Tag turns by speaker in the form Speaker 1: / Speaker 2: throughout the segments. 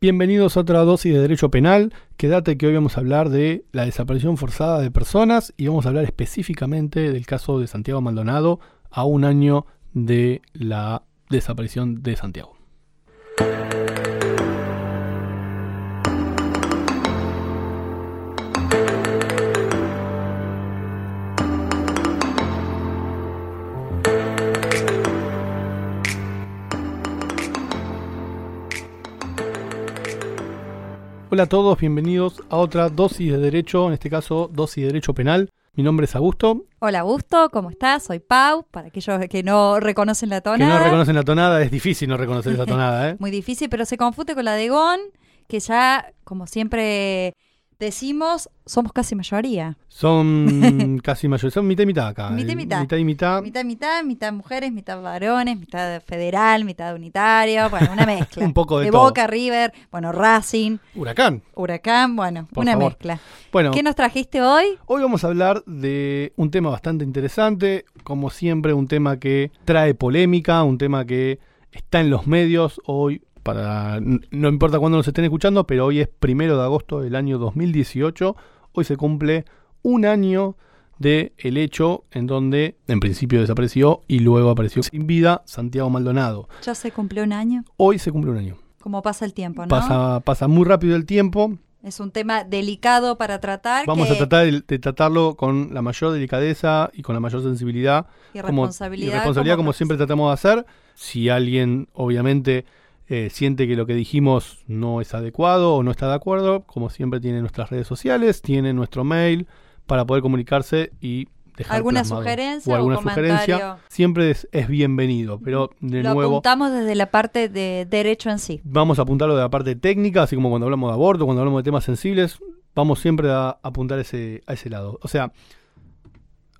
Speaker 1: Bienvenidos a otra dosis de Derecho Penal. Quédate que hoy vamos a hablar de la desaparición forzada de personas y vamos a hablar específicamente del caso de Santiago Maldonado a un año de la desaparición de Santiago. Hola a todos, bienvenidos a otra dosis de derecho, en este caso dosis de derecho penal. Mi nombre es Augusto.
Speaker 2: Hola Augusto, ¿cómo estás? Soy Pau, para aquellos que no reconocen la tonada.
Speaker 1: Que no reconocen la tonada, es difícil no reconocer esa tonada, ¿eh?
Speaker 2: Muy difícil, pero se confunde con la de Gon, que ya, como siempre decimos, somos casi mayoría.
Speaker 1: Son casi mayoría, son mitad y mitad acá.
Speaker 2: Mitad y
Speaker 1: eh,
Speaker 2: mitad.
Speaker 1: Mitad y mitad.
Speaker 2: Mitad, mitad, mitad mujeres, mitad varones, mitad federal, mitad unitario, bueno, una mezcla.
Speaker 1: Un poco de
Speaker 2: de
Speaker 1: todo.
Speaker 2: Boca, River, bueno, Racing,
Speaker 1: Huracán.
Speaker 2: Huracán, bueno,
Speaker 1: Por
Speaker 2: una
Speaker 1: favor.
Speaker 2: mezcla.
Speaker 1: Bueno,
Speaker 2: ¿Qué nos trajiste hoy?
Speaker 1: hoy vamos a hablar de un tema bastante interesante, como siempre, un tema que trae polémica, un tema que está en los medios hoy. Para, no importa cuándo nos estén escuchando, pero hoy es primero de agosto del año 2018. Hoy se cumple un año de el hecho en donde en principio desapareció y luego apareció sin vida Santiago Maldonado.
Speaker 2: Ya se cumplió un año.
Speaker 1: Hoy se cumple un año.
Speaker 2: Como pasa el tiempo, ¿no?
Speaker 1: Pasa, pasa muy rápido el tiempo.
Speaker 2: Es un tema delicado para tratar.
Speaker 1: Vamos
Speaker 2: que-
Speaker 1: a tratar de, de tratarlo con la mayor delicadeza y con la mayor sensibilidad.
Speaker 2: y
Speaker 1: como-
Speaker 2: responsabilidad.
Speaker 1: y responsabilidad como,
Speaker 2: como
Speaker 1: siempre tratamos de hacer. Si alguien, obviamente, eh, siente que lo que dijimos no es adecuado o no está de acuerdo, como siempre tiene nuestras redes sociales, tiene nuestro mail para poder comunicarse y dejar
Speaker 2: ¿Alguna
Speaker 1: plasmado.
Speaker 2: sugerencia
Speaker 1: o
Speaker 2: o
Speaker 1: alguna
Speaker 2: comentario?
Speaker 1: sugerencia. Siempre es, es bienvenido, pero de
Speaker 2: Lo
Speaker 1: nuevo
Speaker 2: apuntamos desde la parte de derecho en sí.
Speaker 1: vamos a apuntarlo de la parte técnica, así como cuando hablamos de aborto, cuando hablamos de temas sensibles, vamos siempre a apuntar ese, a ese lado. O sea,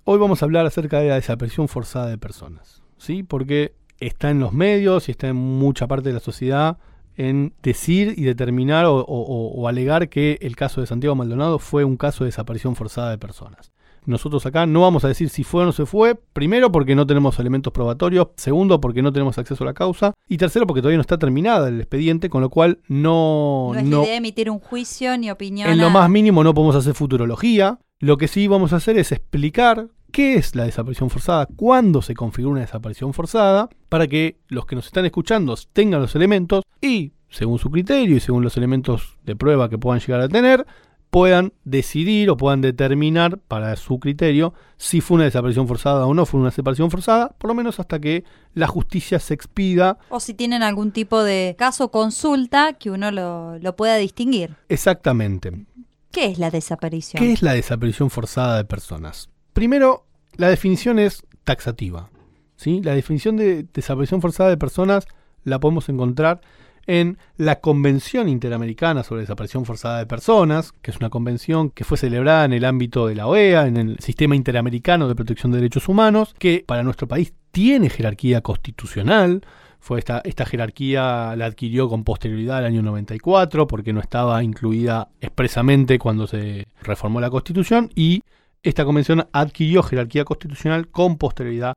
Speaker 1: hoy vamos a hablar acerca de la desaparición forzada de personas, ¿sí? Porque está en los medios y está en mucha parte de la sociedad en decir y determinar o, o- o- o alegar que el caso de Santiago Maldonado fue un caso de desaparición forzada de personas. Nosotros acá no vamos a decir si fue o no se fue, primero porque no tenemos elementos probatorios, segundo porque no tenemos acceso a la causa y tercero porque todavía no está terminada el expediente, con lo cual no,
Speaker 2: No es
Speaker 1: no-
Speaker 2: idea de emitir un juicio ni opinión.
Speaker 1: en lo más mínimo no podemos hacer futurología. Lo que sí vamos a hacer es explicar qué es la desaparición forzada, cuándo se configura una desaparición forzada, para que los que nos están escuchando tengan los elementos y, según su criterio y según los elementos de prueba que puedan llegar a tener, puedan decidir o puedan determinar para su criterio si fue una desaparición forzada o no fue una desaparición forzada, por lo menos hasta que la justicia se expida
Speaker 2: O si tienen algún tipo de caso consulta que uno lo, lo pueda distinguir.
Speaker 1: exactamente.
Speaker 2: ¿Qué es la desaparición?
Speaker 1: ¿Qué es la desaparición forzada de personas? Primero, la definición es taxativa. ¿sí? La definición de desaparición forzada de personas la podemos encontrar en la Convención Interamericana sobre Desaparición Forzada de Personas, que es una convención que fue celebrada en el ámbito de la OEA, en el Sistema Interamericano de Protección de Derechos Humanos, que para nuestro país tiene jerarquía constitucional. Fue esta, esta jerarquía la adquirió con posterioridad al año 94 porque no estaba incluida expresamente cuando se reformó la Constitución y esta convención adquirió jerarquía constitucional con posterioridad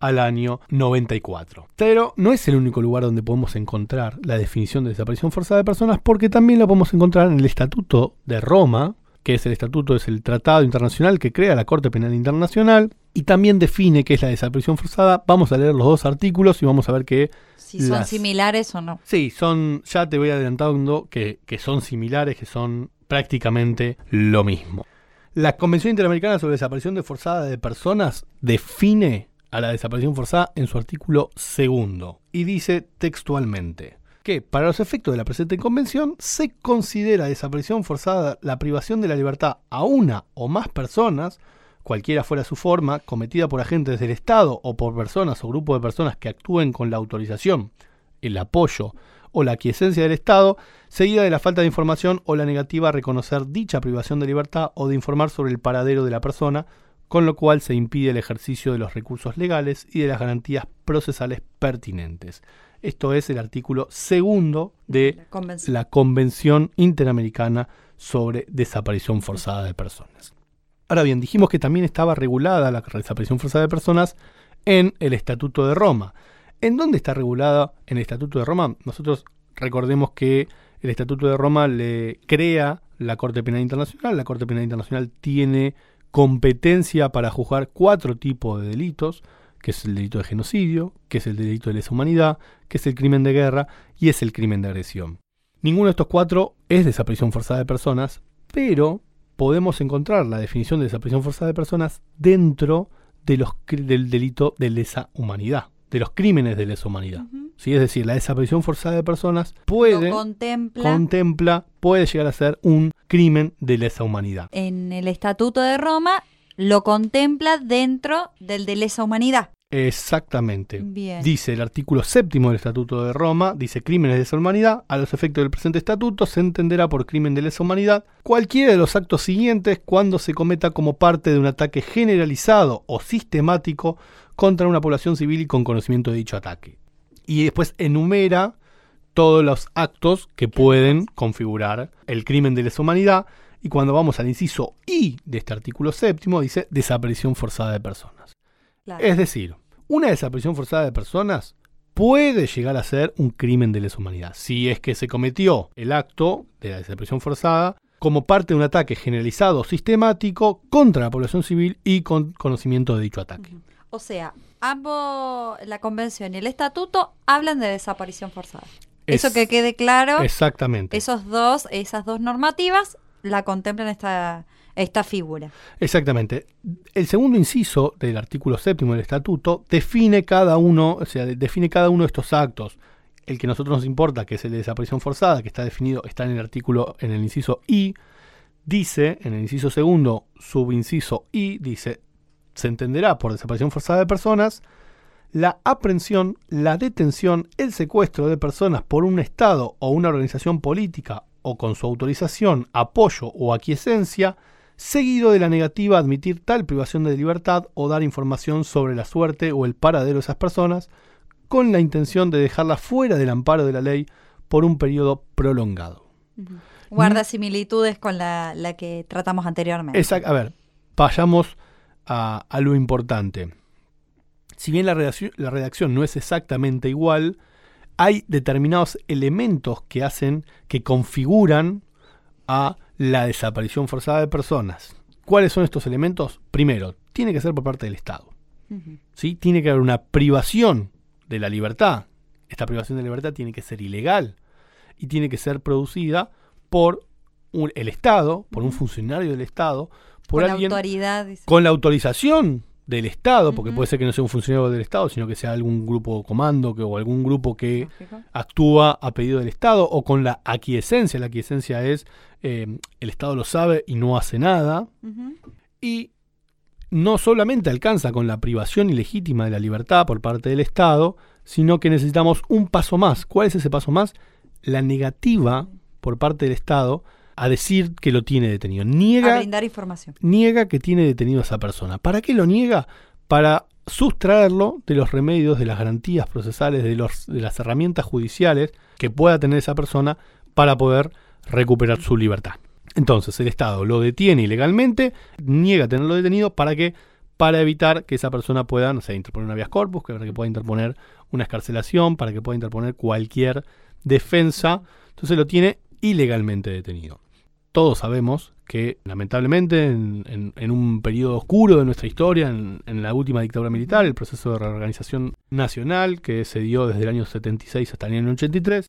Speaker 1: al año 94. Pero no es el único lugar donde podemos encontrar la definición de desaparición forzada de personas porque también la podemos encontrar en el Estatuto de Roma, que es el estatuto, es el tratado internacional que crea la Corte Penal Internacional y también define qué es la desaparición forzada. Vamos a leer los dos artículos y vamos a ver que
Speaker 2: si son similares o no.
Speaker 1: Sí, son, ya te voy adelantando que, que son similares, que son prácticamente lo mismo. La Convención Interamericana sobre Desaparición de Forzada de Personas define a la desaparición forzada en su artículo segundo y dice textualmente que para los efectos de la presente convención se considera desaparición forzada la privación de la libertad a una o más personas, cualquiera fuera su forma, cometida por agentes del Estado o por personas o grupos de personas que actúen con la autorización, el apoyo o la aquiescencia del Estado, seguida de la falta de información o la negativa a reconocer dicha privación de libertad o de informar sobre el paradero de la persona, con lo cual se impide el ejercicio de los recursos legales y de las garantías procesales pertinentes. Esto es el artículo segundo de
Speaker 2: La convención.
Speaker 1: la Convención Interamericana sobre Desaparición Forzada de Personas. Ahora bien, dijimos que también estaba regulada la desaparición forzada de personas en el Estatuto de Roma. ¿En dónde está regulada en el Estatuto de Roma? Nosotros recordemos que el Estatuto de Roma le crea la Corte Penal Internacional. La Corte Penal Internacional tiene competencia para juzgar cuatro tipos de delitos, que es el delito de genocidio, que es el delito de lesa humanidad, que es el crimen de guerra y es el crimen de agresión. Ninguno de estos cuatro es desaparición forzada de personas, pero podemos encontrar la definición de desaparición forzada de personas dentro del delito de lesa humanidad, de los crímenes de lesa humanidad. ¿Sí? Es decir, la desaparición forzada de personas puede,
Speaker 2: contempla
Speaker 1: contempla, puede llegar a ser un crimen de lesa humanidad.
Speaker 2: en el Estatuto de Roma, lo contempla dentro del de lesa humanidad.
Speaker 1: Exactamente.
Speaker 2: Bien.
Speaker 1: Dice el artículo séptimo del Estatuto de Roma, dice crímenes de lesa humanidad, a los efectos del presente estatuto se entenderá por crimen de lesa humanidad cualquiera de los actos siguientes cuando se cometa como parte de un ataque generalizado o sistemático contra una población civil y con conocimiento de dicho ataque. Y después enumera todos los actos que pueden configurar el crimen de lesa humanidad y cuando vamos al inciso I de este artículo séptimo dice desaparición forzada de personas.
Speaker 2: Claro.
Speaker 1: Es decir, una desaparición forzada de personas puede llegar a ser un crimen de lesa humanidad, si es que se cometió el acto de la desaparición forzada como parte de un ataque generalizado sistemático contra la población civil y con conocimiento de dicho ataque.
Speaker 2: O sea, ambos, la convención y el estatuto, hablan de desaparición forzada. Eso
Speaker 1: Es-
Speaker 2: que quede claro,
Speaker 1: Exactamente.
Speaker 2: esos dos, esas dos normativas la contemplan esta, esta figura.
Speaker 1: Exactamente. El segundo inciso del artículo séptimo del estatuto define cada uno, o sea, de- define cada uno de estos actos. El que a nosotros nos importa, que es el de desaparición forzada, que está definido, está en el artículo, en el inciso I, dice, en el inciso segundo, subinciso I, dice, se entenderá por desaparición forzada de personas la aprehensión, la detención, el secuestro de personas por un Estado o una organización política o con su autorización, apoyo o aquiescencia, seguido de la negativa a admitir tal privación de libertad o dar información sobre la suerte o el paradero de esas personas, con la intención de dejarlas fuera del amparo de la ley por un periodo prolongado.
Speaker 2: Guarda similitudes con la, la que tratamos anteriormente.
Speaker 1: Exacto. A ver, vayamos a, a lo importante. Si bien la redacción, la redacción no es exactamente igual, hay determinados elementos que hacen, que configuran a la desaparición forzada de personas. ¿Cuáles son estos elementos? Primero, tiene que ser por parte del Estado. ¿sí? Tiene que haber una privación de la libertad. Esta privación de libertad tiene que ser ilegal y tiene que ser producida por un- el Estado, por un funcionario del Estado, por
Speaker 2: Con
Speaker 1: alguien la autorización del Estado, porque puede ser que no sea un funcionario del Estado, sino que sea algún grupo comando que, o algún grupo que
Speaker 2: Lógico.
Speaker 1: actúa a pedido del Estado o con la aquiescencia. La aquiescencia es eh, el Estado lo sabe y no hace nada. Y no solamente alcanza con la privación ilegítima de la libertad por parte del Estado, sino que necesitamos un paso más. ¿Cuál es ese paso más? La negativa por parte del Estado a decir que lo tiene detenido.
Speaker 2: A
Speaker 1: Niega,
Speaker 2: brindar información.
Speaker 1: niega que tiene detenido a esa persona. ¿Para qué lo niega? Para sustraerlo de los remedios, de las garantías procesales, de, los, de las herramientas judiciales que pueda tener esa persona para poder recuperar su libertad. Entonces el Estado lo detiene ilegalmente, niega tenerlo detenido para que para evitar que esa persona pueda, interponer una habeas corpus, para que pueda interponer una escarcelación, para que pueda interponer cualquier defensa. Entonces lo tiene ilegalmente detenido. Todos sabemos que, lamentablemente, en, en- en un periodo oscuro de nuestra historia, en, en la última dictadura militar, el proceso de reorganización nacional que se dio desde el año 76 hasta el año 83,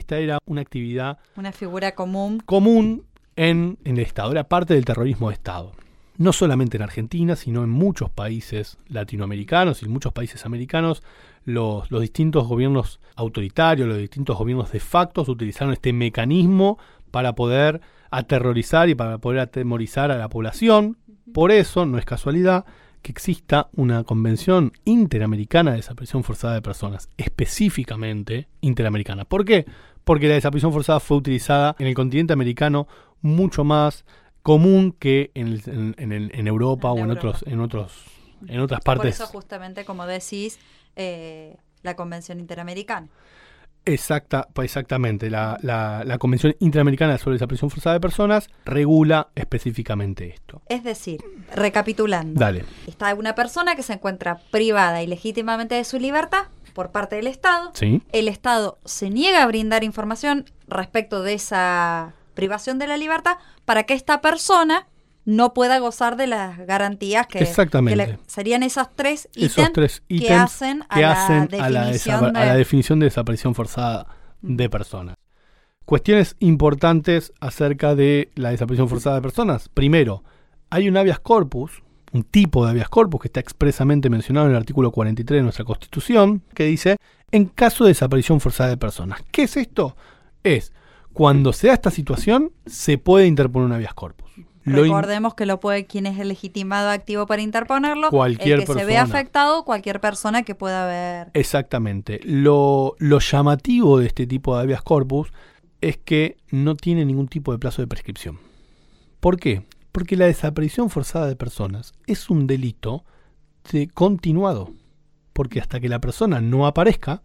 Speaker 1: esta era una actividad
Speaker 2: Una figura común.
Speaker 1: común en, en el Estado, era parte del terrorismo de Estado. No solamente en Argentina, sino en muchos países latinoamericanos y en muchos países americanos, los, los distintos gobiernos autoritarios, los distintos gobiernos de facto utilizaron este mecanismo para poder aterrorizar y para poder atemorizar a la población. Por eso, no es casualidad que exista una convención interamericana de desaparición forzada de personas, específicamente interamericana. ¿Por qué? Porque la desaparición forzada fue utilizada en el continente americano mucho más común que en, el- en- en el- en Europa o en
Speaker 2: Europa.
Speaker 1: otros, en otros, en otras
Speaker 2: Por
Speaker 1: partes.
Speaker 2: eso, justamente, como decís, eh, la Convención Interamericana.
Speaker 1: Exacta, exactamente. La, la- la Convención Interamericana sobre Desaparición Forzada de Personas regula específicamente esto.
Speaker 2: Es decir, recapitulando.
Speaker 1: Dale.
Speaker 2: Está una persona que se encuentra privada ilegítimamente de su libertad por parte del Estado.
Speaker 1: Sí.
Speaker 2: El Estado se niega a brindar información respecto de esa privación de la libertad para que esta persona no pueda gozar de las garantías que,
Speaker 1: Exactamente.
Speaker 2: que le- serían esas tres ítems
Speaker 1: tres
Speaker 2: que hacen a
Speaker 1: que
Speaker 2: la
Speaker 1: hacen a la,
Speaker 2: definición
Speaker 1: desa- a la
Speaker 2: de-
Speaker 1: definición de desaparición forzada de personas. Cuestiones importantes acerca de la desaparición forzada de personas. Primero, hay un habeas corpus, un tipo de habeas corpus que está expresamente mencionado en el artículo 43 de nuestra Constitución, que dice, en caso de desaparición forzada de personas. ¿Qué es esto? Es, cuando se da esta situación, se puede interponer un habeas corpus. Lo
Speaker 2: Recordemos que lo puede quien es el legitimado activo para interponerlo,
Speaker 1: Cualquier
Speaker 2: el que se ve
Speaker 1: persona.
Speaker 2: afectado, cualquier persona que pueda haber
Speaker 1: Exactamente. Lo, lo llamativo de este tipo de habeas corpus es que no tiene ningún tipo de plazo de prescripción. ¿Por qué? Porque la desaparición forzada de personas es un delito de continuado. Porque hasta que la persona no aparezca,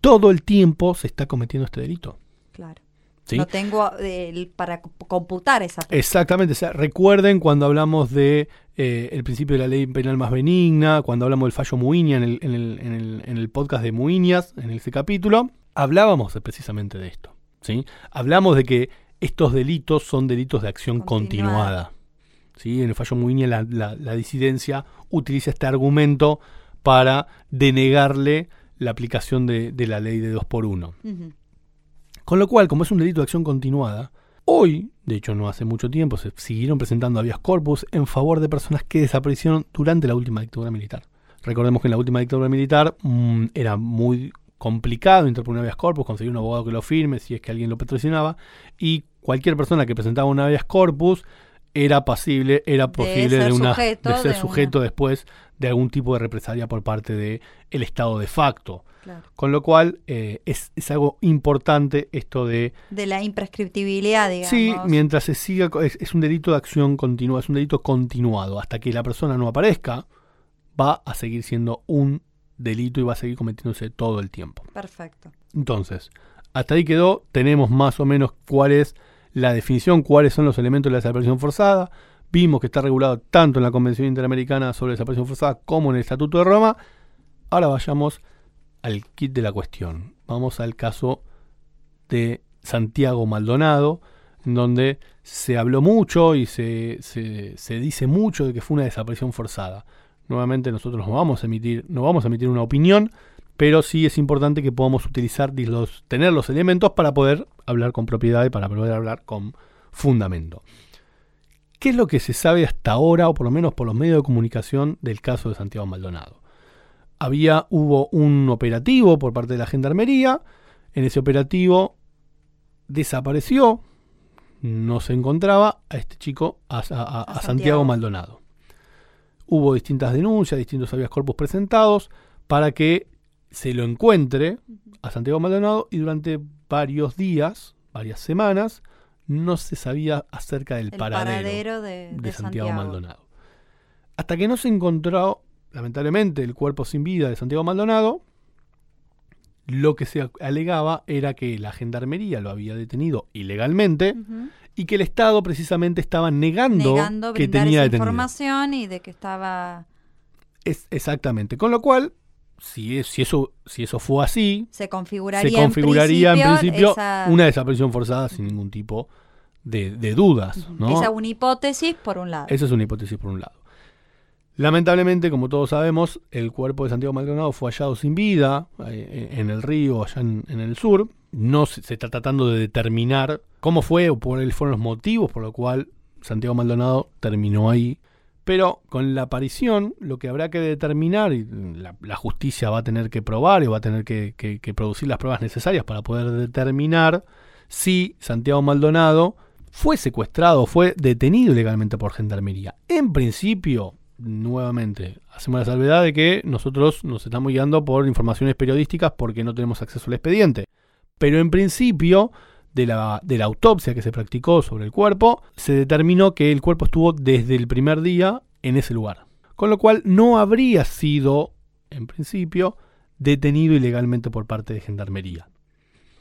Speaker 1: todo el tiempo se está cometiendo este delito.
Speaker 2: Claro.
Speaker 1: ¿sí?
Speaker 2: No tengo eh, para comp- computar esa fecha.
Speaker 1: Exactamente, o sea, recuerden cuando hablamos de eh, el principio de la ley penal más benigna, cuando hablamos del fallo Muiña en el, en el, en el, en el podcast de Muiñas, en ese capítulo, hablábamos precisamente de esto. ¿sí? Hablamos de que estos delitos son delitos de acción
Speaker 2: Continuada.
Speaker 1: continuada. ¿sí? En el fallo Muiña la, la- la disidencia utiliza este argumento para denegarle la aplicación de, de la ley de 2 por 1
Speaker 2: Ujú.
Speaker 1: con lo cual, como es un delito de acción continuada, hoy, de hecho no hace mucho tiempo, se siguieron presentando habeas corpus en favor de personas que desaparecieron durante la última dictadura militar. Recordemos que en la última dictadura militar mm, era muy complicado interponer un habeas corpus, conseguir un abogado que lo firme si es que alguien lo patrocinaba, y cualquier persona que presentaba un habeas corpus era pasible, era posible de, una,
Speaker 2: sujeto
Speaker 1: de ser
Speaker 2: de
Speaker 1: sujeto después de algún tipo de represalia por parte del el Estado de facto.
Speaker 2: Claro.
Speaker 1: Con lo cual eh, es, es algo importante esto de...
Speaker 2: De la imprescriptibilidad, digamos.
Speaker 1: Sí, mientras se siga... Es, es un delito de acción continua, es un delito continuado. Hasta que la persona no aparezca, va a seguir siendo un delito y va a seguir cometiéndose todo el tiempo.
Speaker 2: Perfecto.
Speaker 1: Entonces, hasta ahí quedó. Tenemos más o menos cuál es la definición, cuáles son los elementos de la desaparición forzada. Vimos que está regulado tanto en la Convención Interamericana sobre Desaparición Forzada como en el Estatuto de Roma. Ahora vayamos al kit de la cuestión. Vamos al caso de Santiago Maldonado, en donde se habló mucho y se, se- se dice mucho de que fue una desaparición forzada. Nuevamente nosotros no vamos a emitir, no vamos a emitir una opinión, pero sí es importante que podamos utilizar los, tener los elementos para poder hablar con propiedad y para poder hablar con fundamento. ¿Qué es lo que se sabe hasta ahora, o por lo menos por los medios de comunicación, del caso de Santiago Maldonado? Había, hubo un operativo por parte de la Gendarmería. En ese operativo desapareció, no se encontraba a este chico, a, a- a- a Santiago.
Speaker 2: Santiago.
Speaker 1: Maldonado. Hubo distintas denuncias, distintos habeas corpus presentados para que se lo encuentre a Santiago Maldonado y durante varios días, varias semanas, no se sabía acerca del
Speaker 2: El
Speaker 1: paradero,
Speaker 2: paradero, de,
Speaker 1: de
Speaker 2: de
Speaker 1: Santiago,
Speaker 2: Santiago.
Speaker 1: Maldonado. Hasta que no se encontró, lamentablemente, el cuerpo sin vida de Santiago Maldonado, lo que se alegaba era que la gendarmería lo había detenido ilegalmente. Y que el Estado precisamente estaba negando,
Speaker 2: Negando
Speaker 1: que tenía
Speaker 2: esa
Speaker 1: detenido.
Speaker 2: información y de que estaba...
Speaker 1: Es, exactamente. Con lo cual, si, es- si, eso, si eso fue así,
Speaker 2: Se configuraría,
Speaker 1: se configuraría en principio,
Speaker 2: esa,
Speaker 1: una desaparición forzada sin ningún tipo de, de dudas. ¿no?
Speaker 2: esa una hipótesis por un lado.
Speaker 1: Esa es una hipótesis por un lado. Lamentablemente, como todos sabemos, el cuerpo de Santiago Maldonado fue hallado sin vida eh, en el río, allá en, el sur. No se, está tratando de determinar cómo fue o cuáles fueron los motivos por los cual Santiago Maldonado terminó ahí. Pero con la aparición, lo que habrá que determinar, y la, justicia va a tener que probar y va a tener que, que- producir las pruebas necesarias para poder determinar si Santiago Maldonado fue secuestrado fue detenido ilegalmente por Gendarmería. En principio, nuevamente, hacemos la salvedad de que nosotros nos estamos guiando por informaciones periodísticas porque no tenemos acceso al expediente. Pero en principio, de la, de la autopsia que se practicó sobre el cuerpo, se determinó que el cuerpo estuvo desde el primer día en ese lugar. Con lo cual no habría sido, en principio, detenido ilegalmente por parte de Gendarmería.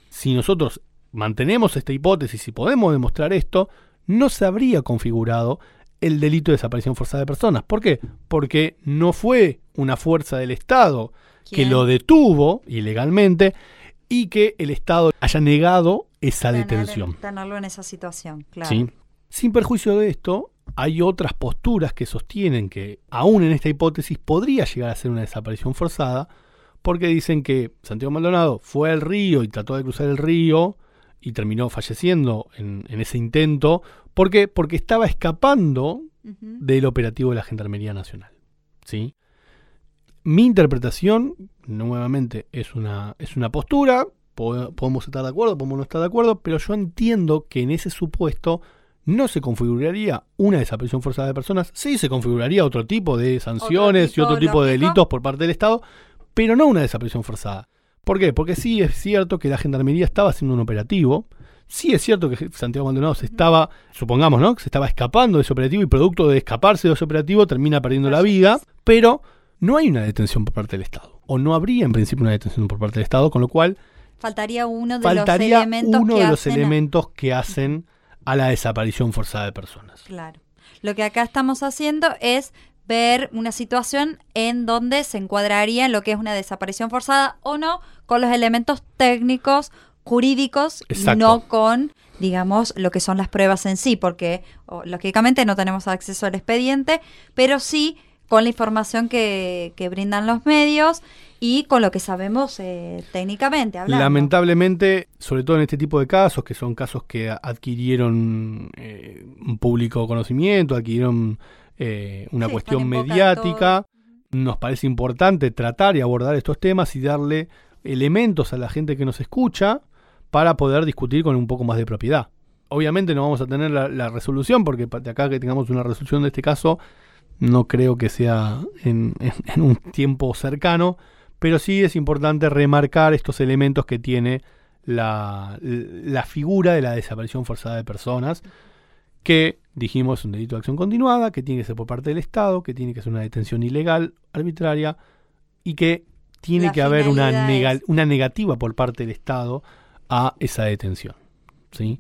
Speaker 1: Si nosotros mantenemos esta hipótesis y podemos demostrar esto, no se habría configurado el delito de desaparición forzada de personas. ¿Por qué? Porque no fue una fuerza del Estado que lo detuvo ilegalmente y que el Estado haya negado esa
Speaker 2: Tener-
Speaker 1: detención.
Speaker 2: Tenerlo en esa situación, claro.
Speaker 1: ¿sí? Sin perjuicio de esto, hay otras posturas que sostienen que, aún en esta hipótesis, podría llegar a ser una desaparición forzada, porque dicen que Santiago Maldonado fue al río y trató de cruzar el río y terminó falleciendo en, en ese intento. ¿Por qué? Porque estaba escapando del operativo de la Gendarmería Nacional. ¿sí? Mi interpretación, nuevamente, es una, es una postura, po- podemos estar de acuerdo, podemos no estar de acuerdo, pero yo entiendo que en ese supuesto no se configuraría una desaparición forzada de personas, sí se configuraría otro tipo de sanciones
Speaker 2: tipo
Speaker 1: y otro tipo de delitos por parte del Estado, pero no una desaparición forzada. ¿Por qué? Porque sí es cierto que la Gendarmería estaba haciendo un operativo, sí es cierto que Santiago Maldonado se estaba, supongamos, ¿no? Se estaba escapando de ese operativo y producto de escaparse de ese operativo termina perdiendo la vida, pero no hay una detención por parte del Estado. O no habría en principio una detención por parte del Estado, con lo cual
Speaker 2: Faltaría uno de
Speaker 1: faltaría
Speaker 2: los elementos
Speaker 1: uno
Speaker 2: que
Speaker 1: de los
Speaker 2: hacen a-
Speaker 1: elementos que hacen a la desaparición forzada de personas.
Speaker 2: Claro. Lo que acá estamos haciendo es ver una situación en donde se encuadraría en lo que es una desaparición forzada o no, con los elementos técnicos, jurídicos, y
Speaker 1: Exacto.
Speaker 2: no con, digamos, lo que son las pruebas en sí, porque o, lógicamente no tenemos acceso al expediente, pero sí con la información que, que brindan los medios y con lo que sabemos eh, técnicamente hablando.
Speaker 1: Lamentablemente, sobre todo en este tipo de casos, que son casos que adquirieron eh, un público conocimiento, adquirieron eh, una
Speaker 2: Sí,
Speaker 1: cuestión mediática, nos parece importante tratar y abordar estos temas y darle elementos a la gente que nos escucha para poder discutir con un poco más de propiedad. Obviamente no vamos a tener la, la resolución, porque de acá que tengamos una resolución de este caso, no creo que sea en, en- en un tiempo cercano, pero sí es importante remarcar estos elementos que tiene la, la figura de la desaparición forzada de personas, que dijimos es un delito de acción continuada, que tiene que ser por parte del Estado, que tiene que ser una detención ilegal, arbitraria, y que tiene
Speaker 2: La
Speaker 1: que haber una,
Speaker 2: es-
Speaker 1: una negativa por parte del Estado a esa detención. ¿sí?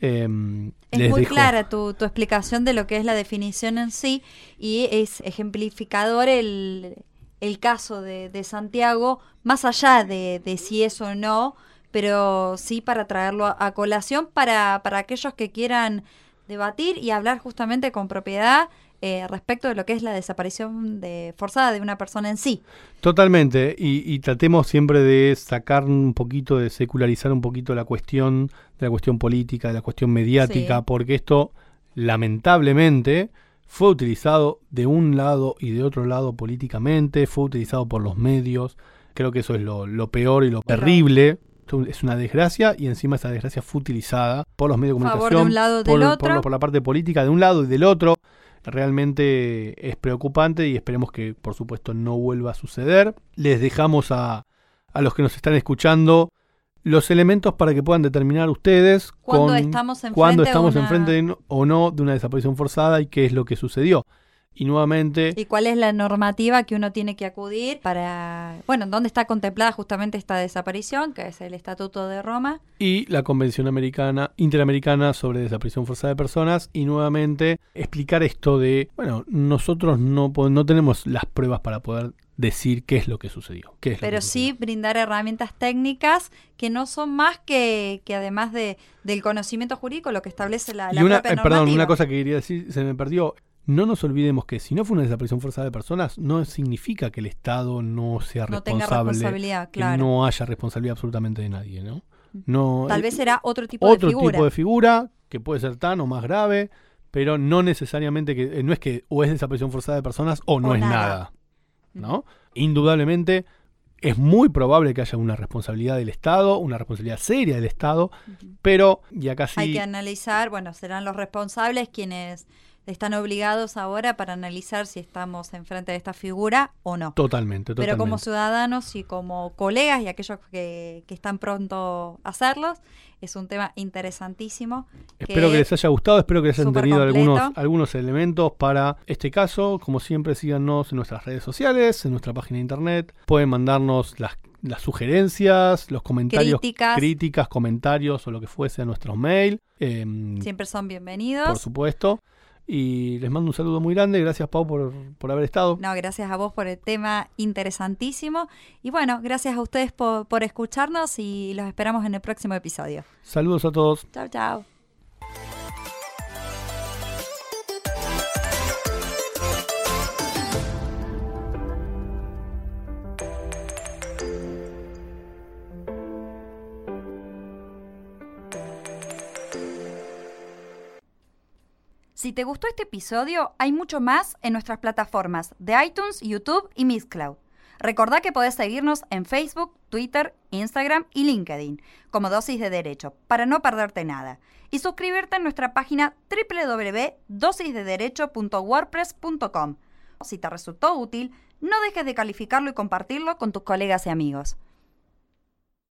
Speaker 1: Em,
Speaker 2: Es muy
Speaker 1: dejo-
Speaker 2: clara tu, tu explicación de lo que es la definición en sí y es ejemplificador el, el caso de, de Santiago, más allá de, de si es o no, pero sí para traerlo a, a colación para, para aquellos que quieran debatir y hablar justamente con propiedad eh, respecto de lo que es la desaparición de, forzada de una persona en sí.
Speaker 1: Totalmente, y, y tratemos siempre de sacar un poquito, de secularizar un poquito la cuestión, de la cuestión política, de la cuestión mediática,
Speaker 2: Sí.
Speaker 1: porque esto lamentablemente fue utilizado de un lado y de otro lado políticamente, fue utilizado por los medios, creo que eso es lo, lo peor y lo terrible. Esto Es una desgracia y encima esa desgracia fue utilizada por los medios de
Speaker 2: Favor
Speaker 1: comunicación,
Speaker 2: de un lado
Speaker 1: por,
Speaker 2: del
Speaker 1: por
Speaker 2: otro.
Speaker 1: lo- por la parte política de un lado y del otro. Realmente es preocupante y esperemos que, por supuesto, no vuelva a suceder. Les dejamos a, a los que nos están escuchando los elementos para que puedan determinar ustedes
Speaker 2: Cuando
Speaker 1: con-
Speaker 2: estamos enfrente
Speaker 1: cuándo
Speaker 2: a
Speaker 1: estamos
Speaker 2: una-
Speaker 1: enfrente o no de una desaparición forzada y qué es lo que sucedió. Y nuevamente,
Speaker 2: ¿Y cuál es la normativa que uno tiene que acudir para, bueno, dónde está contemplada justamente esta desaparición, que es el Estatuto de Roma?
Speaker 1: y la Convención Americana, Interamericana sobre Desaparición Forzada de Personas y nuevamente explicar esto de, bueno, nosotros no, no tenemos las pruebas para poder decir qué es lo que sucedió. Qué es
Speaker 2: Pero
Speaker 1: que
Speaker 2: sí brindar herramientas técnicas que no son más que, que además de, del conocimiento jurídico, lo que establece la, la
Speaker 1: y una,
Speaker 2: propia
Speaker 1: eh, perdón, una cosa que quería decir, se me perdió. No nos olvidemos que si no fue una desaparición forzada de personas, no significa que el Estado no sea
Speaker 2: No tenga
Speaker 1: responsable,
Speaker 2: responsabilidad,
Speaker 1: que
Speaker 2: claro.
Speaker 1: no haya responsabilidad absolutamente de nadie, ¿no? No,
Speaker 2: Tal
Speaker 1: eh,
Speaker 2: vez será otro tipo
Speaker 1: otro
Speaker 2: de figura.
Speaker 1: tipo de figura que puede ser tan o más grave, pero no necesariamente que eh, no es que o es desaparición forzada de personas o no
Speaker 2: O
Speaker 1: es
Speaker 2: nada.
Speaker 1: nada, ¿no? Indudablemente es muy probable que haya una responsabilidad del Estado, una responsabilidad seria del Estado, pero y acá sí
Speaker 2: Hay que analizar, bueno, serán los responsables quienes están obligados ahora para analizar si estamos enfrente de esta figura o no.
Speaker 1: totalmente, totalmente.
Speaker 2: Pero como ciudadanos y como colegas y aquellos que, que están pronto a hacerlos, es un tema interesantísimo.
Speaker 1: Espero que les haya gustado, espero que les hayan tenido algunos,
Speaker 2: completo.
Speaker 1: algunos elementos para este caso. Como siempre, síganos en nuestras redes sociales, en nuestra página de internet. Pueden mandarnos las, las sugerencias, los comentarios,
Speaker 2: Críticas.
Speaker 1: críticas, comentarios o lo que fuese a nuestros mail. em,
Speaker 2: Siempre son
Speaker 1: por
Speaker 2: bienvenidos.
Speaker 1: supuesto. Y les mando un saludo muy grande. Gracias, Pau, por, por haber estado.
Speaker 2: No, gracias a vos por el tema interesantísimo. Y bueno, gracias a ustedes por, por escucharnos y los esperamos en el próximo episodio.
Speaker 1: Saludos a todos.
Speaker 2: Chao, chao. Si te gustó este episodio, hay mucho más en nuestras plataformas de iTunes, YouTube y Mixcloud. Recordá que podés seguirnos en Facebook, Twitter, Instagram y LinkedIn como Dosis de Derecho para no perderte nada. Y suscribirte en nuestra página www.dosisdederecho.wordpress.com. Si te resultó útil, no dejes de calificarlo y compartirlo con tus colegas y amigos.